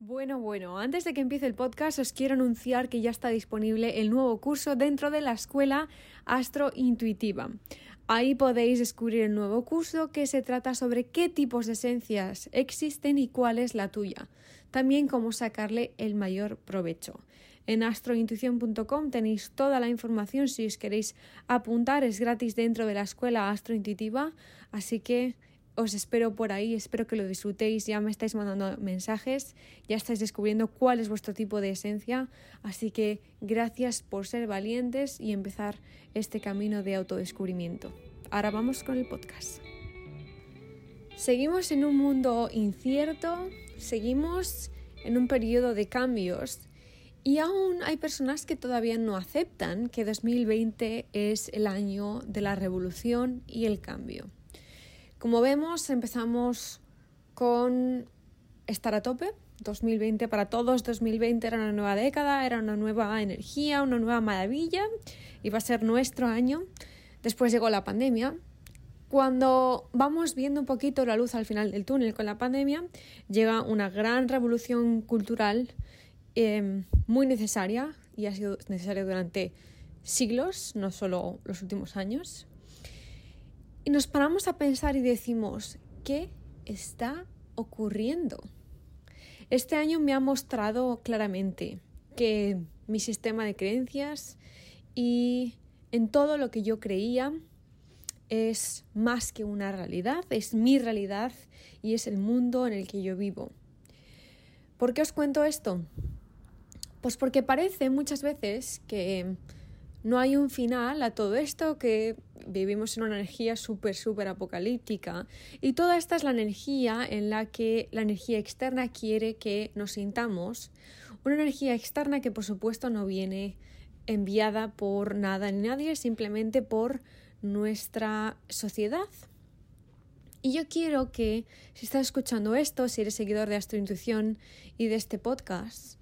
Bueno, bueno, antes de que empiece el podcast os quiero anunciar que ya está disponible el nuevo curso dentro de la escuela Astro Intuitiva. Ahí podéis descubrir el nuevo curso que se trata sobre qué tipos de esencias existen y cuál es la tuya. También cómo sacarle el mayor provecho. En astrointuición.com tenéis toda la información si os queréis apuntar, es gratis dentro de la escuela Astro Intuitiva, así que os espero por ahí, espero que lo disfrutéis, ya me estáis mandando mensajes, ya estáis descubriendo cuál es vuestro tipo de esencia, así que gracias por ser valientes y empezar este camino de autodescubrimiento. Ahora vamos con el podcast. Seguimos en un mundo incierto, seguimos en un periodo de cambios y aún hay personas que todavía no aceptan que 2020 es el año de la revolución y el cambio. Como vemos, empezamos con estar a tope. 2020 para todos, 2020 era una nueva década, era una nueva energía, una nueva maravilla, iba a ser nuestro año. Después llegó la pandemia. Cuando vamos viendo un poquito la luz al final del túnel con la pandemia, llega una gran revolución cultural em, muy necesaria y ha sido necesaria durante siglos, no solo los últimos años. Y nos paramos a pensar y decimos, ¿qué está ocurriendo? Este año me ha mostrado claramente que mi sistema de creencias y en todo lo que yo creía es más que una realidad, es mi realidad y es el mundo en el que yo vivo. ¿Por qué os cuento esto? Pues porque parece muchas veces que no hay un final a todo esto, que vivimos en una energía súper, súper apocalíptica. Y toda esta es la energía en la que la energía externa quiere que nos sintamos. Una energía externa que por supuesto no viene enviada por nada ni nadie, simplemente por nuestra sociedad. Y yo quiero que, si estás escuchando esto, si eres seguidor de Astrointuición y de este podcast,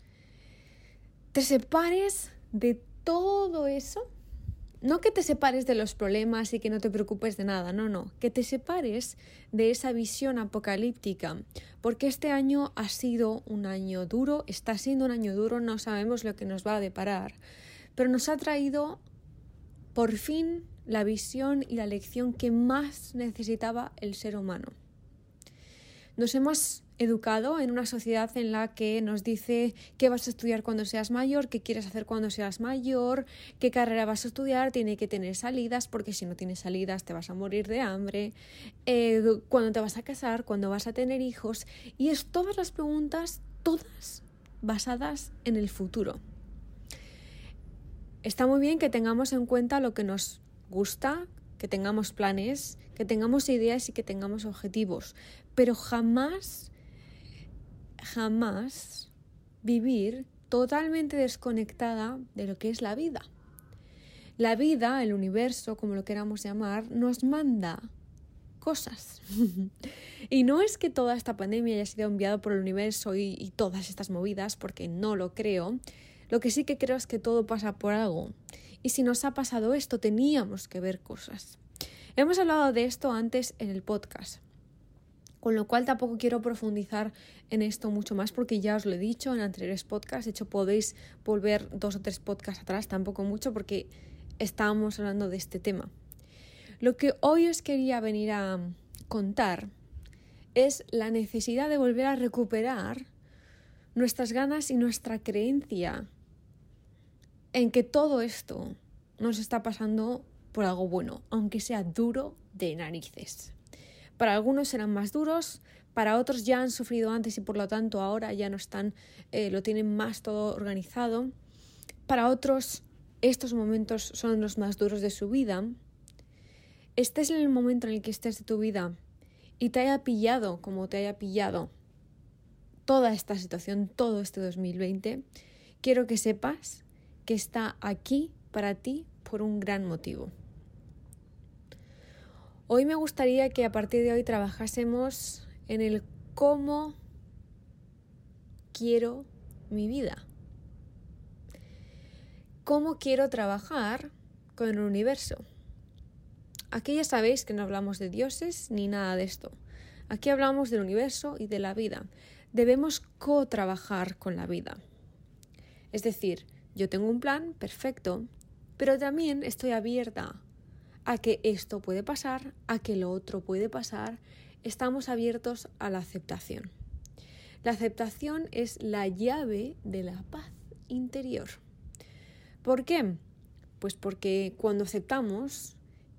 te separes de todo eso, no que te separes de los problemas y que no te preocupes de nada, no, no, que te separes de esa visión apocalíptica, porque este año ha sido un año duro, está siendo un año duro, no sabemos lo que nos va a deparar, pero nos ha traído por fin la visión y la lección que más necesitaba el ser humano. Nos hemos educado en una sociedad en la que nos dice qué vas a estudiar cuando seas mayor, qué quieres hacer cuando seas mayor, qué carrera vas a estudiar, tiene que tener salidas, porque si no tienes salidas te vas a morir de hambre, eh, cuándo te vas a casar, cuándo vas a tener hijos, y es todas las preguntas, todas basadas en el futuro. Está muy bien que tengamos en cuenta lo que nos gusta, que tengamos planes, que tengamos ideas y que tengamos objetivos, pero jamás, jamás vivir totalmente desconectada de lo que es la vida. La vida, el universo, como lo queramos llamar, nos manda cosas. y no es que toda esta pandemia haya sido enviada por el universo y, y, todas estas movidas, porque no lo creo. Lo que sí que creo es que todo pasa por algo. Y si nos ha pasado esto, teníamos que ver cosas. Hemos hablado de esto antes en el podcast, con lo cual tampoco quiero profundizar en esto mucho más porque ya os lo he dicho en anteriores podcasts, de hecho podéis volver dos o tres podcasts atrás, tampoco mucho porque estábamos hablando de este tema. Lo que hoy os quería venir a contar es la necesidad de volver a recuperar nuestras ganas y nuestra creencia en que todo esto nos está pasando por algo bueno, aunque sea duro de narices. Para algunos serán más duros, para otros ya han sufrido antes y por lo tanto ahora ya no están, eh, lo tienen más todo organizado. Para otros estos momentos son los más duros de su vida. Estés en el momento en el que estés de tu vida y te haya pillado como te haya pillado toda esta situación, todo este 2020, quiero que sepas que está aquí para ti por un gran motivo. Hoy me gustaría que a partir de hoy trabajásemos en el cómo quiero mi vida. ¿Cómo quiero trabajar con el universo? Aquí ya sabéis que no hablamos de dioses ni nada de esto. Aquí hablamos del universo y de la vida, debemos co-trabajar con la vida. Es decir, yo tengo un plan perfecto, pero también estoy abierta a que esto puede pasar, a que lo otro puede pasar. Estamos abiertos a la aceptación. La aceptación es la llave de la paz interior. ¿Por qué? Pues porque cuando aceptamos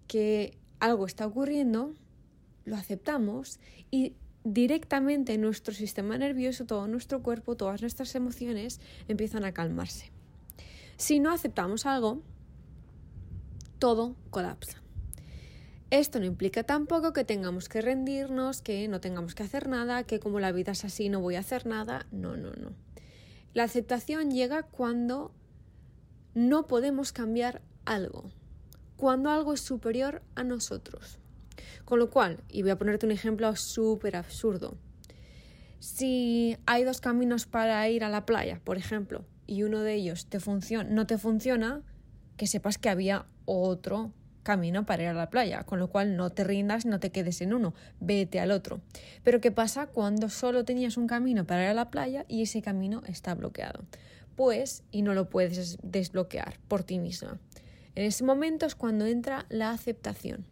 que algo está ocurriendo, lo aceptamos y directamente nuestro sistema nervioso, todo nuestro cuerpo, todas nuestras emociones empiezan a calmarse. Si no aceptamos algo, todo colapsa. Esto no implica tampoco que tengamos que rendirnos, que no tengamos que hacer nada, que como la vida es así no voy a hacer nada. No, no, no. La aceptación llega cuando no podemos cambiar algo, cuando algo es superior a nosotros. Con lo cual, y voy a ponerte un ejemplo súper absurdo, si hay dos caminos para ir a la playa, por ejemplo, y uno de ellos te no te funciona, que sepas que había otro camino para ir a la playa, con lo cual no te rindas, no te quedes en uno, vete al otro. Pero ¿qué pasa cuando solo tenías un camino para ir a la playa y ese camino está bloqueado? Pues, y no lo puedes desbloquear por ti misma. En ese momento es cuando entra la aceptación.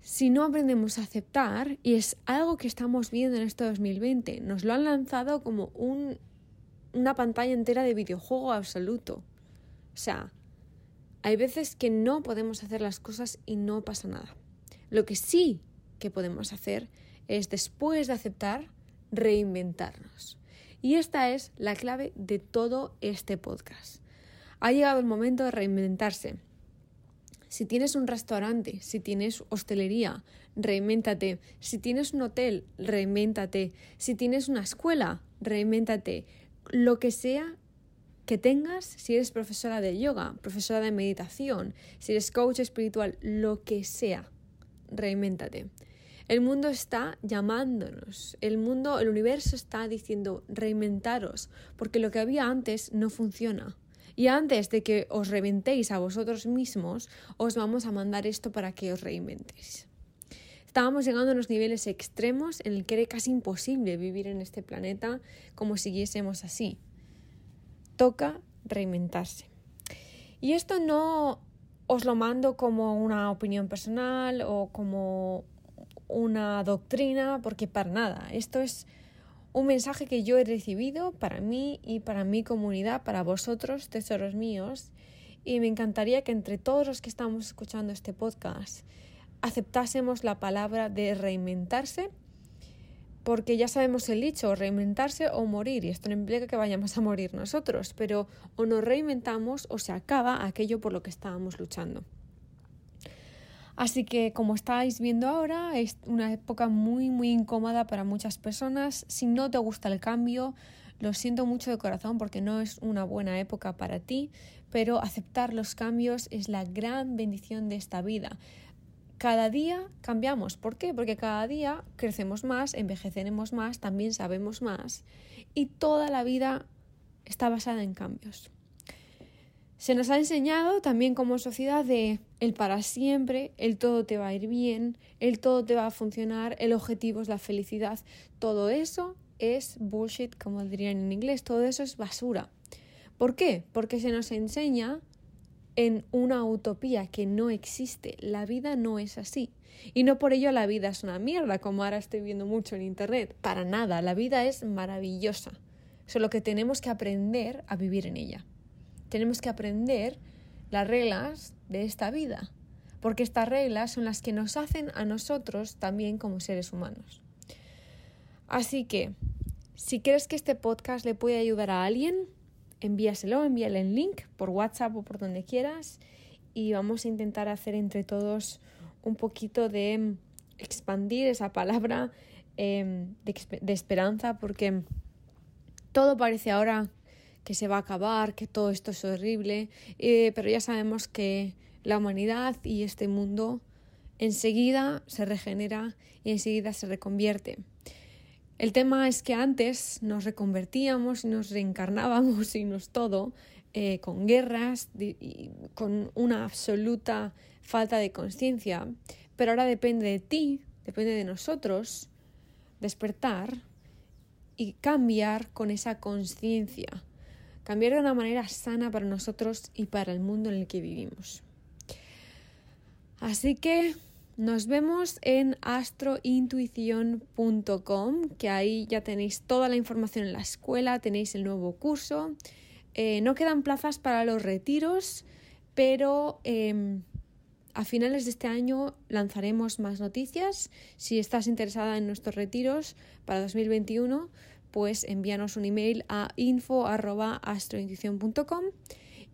Si no aprendemos a aceptar, y es algo que estamos viendo en este 2020, nos lo han lanzado como un, una pantalla entera de videojuego absoluto. O sea, hay veces que no podemos hacer las cosas y no pasa nada. Lo que sí que podemos hacer es, después de aceptar, reinventarnos. Y esta es la clave de todo este podcast. Ha llegado el momento de reinventarse. Si tienes un restaurante, si tienes hostelería, reinvéntate. Si tienes un hotel, reinvéntate. Si tienes una escuela, reinvéntate. Lo que sea que tengas, si eres profesora de yoga, profesora de meditación, si eres coach espiritual, lo que sea, reinvéntate. El mundo está llamándonos, el mundo, el universo está diciendo reinventaros, porque lo que había antes no funciona. Y antes de que os reventéis a vosotros mismos, os vamos a mandar esto para que os reinventéis. Estábamos llegando a unos niveles extremos en el que era casi imposible vivir en este planeta como siguiésemos así toca reinventarse. Y esto no os lo mando como una opinión personal o como una doctrina, porque para nada. Esto es un mensaje que yo he recibido para mí y para mi comunidad, para vosotros, tesoros míos. Y me encantaría que entre todos los que estamos escuchando este podcast aceptásemos la palabra de reinventarse porque ya sabemos el dicho, reinventarse o morir, y esto no implica que vayamos a morir nosotros, pero o nos reinventamos o se acaba aquello por lo que estábamos luchando. Así que como estáis viendo ahora, es una época muy muy incómoda para muchas personas. Si no te gusta el cambio, lo siento mucho de corazón porque no es una buena época para ti, pero aceptar los cambios es la gran bendición de esta vida cada día cambiamos. ¿Por qué? Porque cada día crecemos más, envejeceremos más, también sabemos más y toda la vida está basada en cambios. Se nos ha enseñado también como sociedad de el para siempre, el todo te va a ir bien, el todo te va a funcionar, el objetivo es la felicidad. Todo eso es bullshit, como dirían en inglés, todo eso es basura. ¿Por qué? Porque se nos enseña en una utopía que no existe. La vida no es así. Y no por ello la vida es una mierda, como ahora estoy viendo mucho en Internet. Para nada, la vida es maravillosa. Solo que tenemos que aprender a vivir en ella. Tenemos que aprender las reglas de esta vida, porque estas reglas son las que nos hacen a nosotros también como seres humanos. Así que, si crees que este podcast le puede ayudar a alguien, envíaselo, envíale el link por WhatsApp o por donde quieras y vamos a intentar hacer entre todos un poquito de expandir esa palabra em, de, esperanza porque todo parece ahora que se va a acabar, que todo esto es horrible, eh, pero ya sabemos que la humanidad y este mundo enseguida se regenera y enseguida se reconvierte. El tema es que antes nos reconvertíamos nos reencarnábamos y nos todo eh, con guerras, con una absoluta falta de conciencia, pero ahora depende de ti, depende de nosotros despertar y cambiar con esa conciencia, cambiar de una manera sana para nosotros y para el mundo en el que vivimos. Así que nos vemos en astrointuición.com, que ahí ya tenéis toda la información en la escuela, tenéis el nuevo curso. Eh, no quedan plazas para los retiros, pero em, a finales de este año lanzaremos más noticias. Si estás interesada en nuestros retiros para 2021, pues envíanos un email a info.astrointuición.com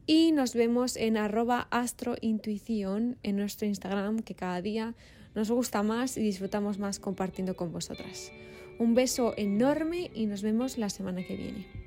y nos vemos en arroba astrointuición en nuestro Instagram que cada día nos gusta más y disfrutamos más compartiendo con vosotras. Un beso enorme y nos vemos la semana que viene.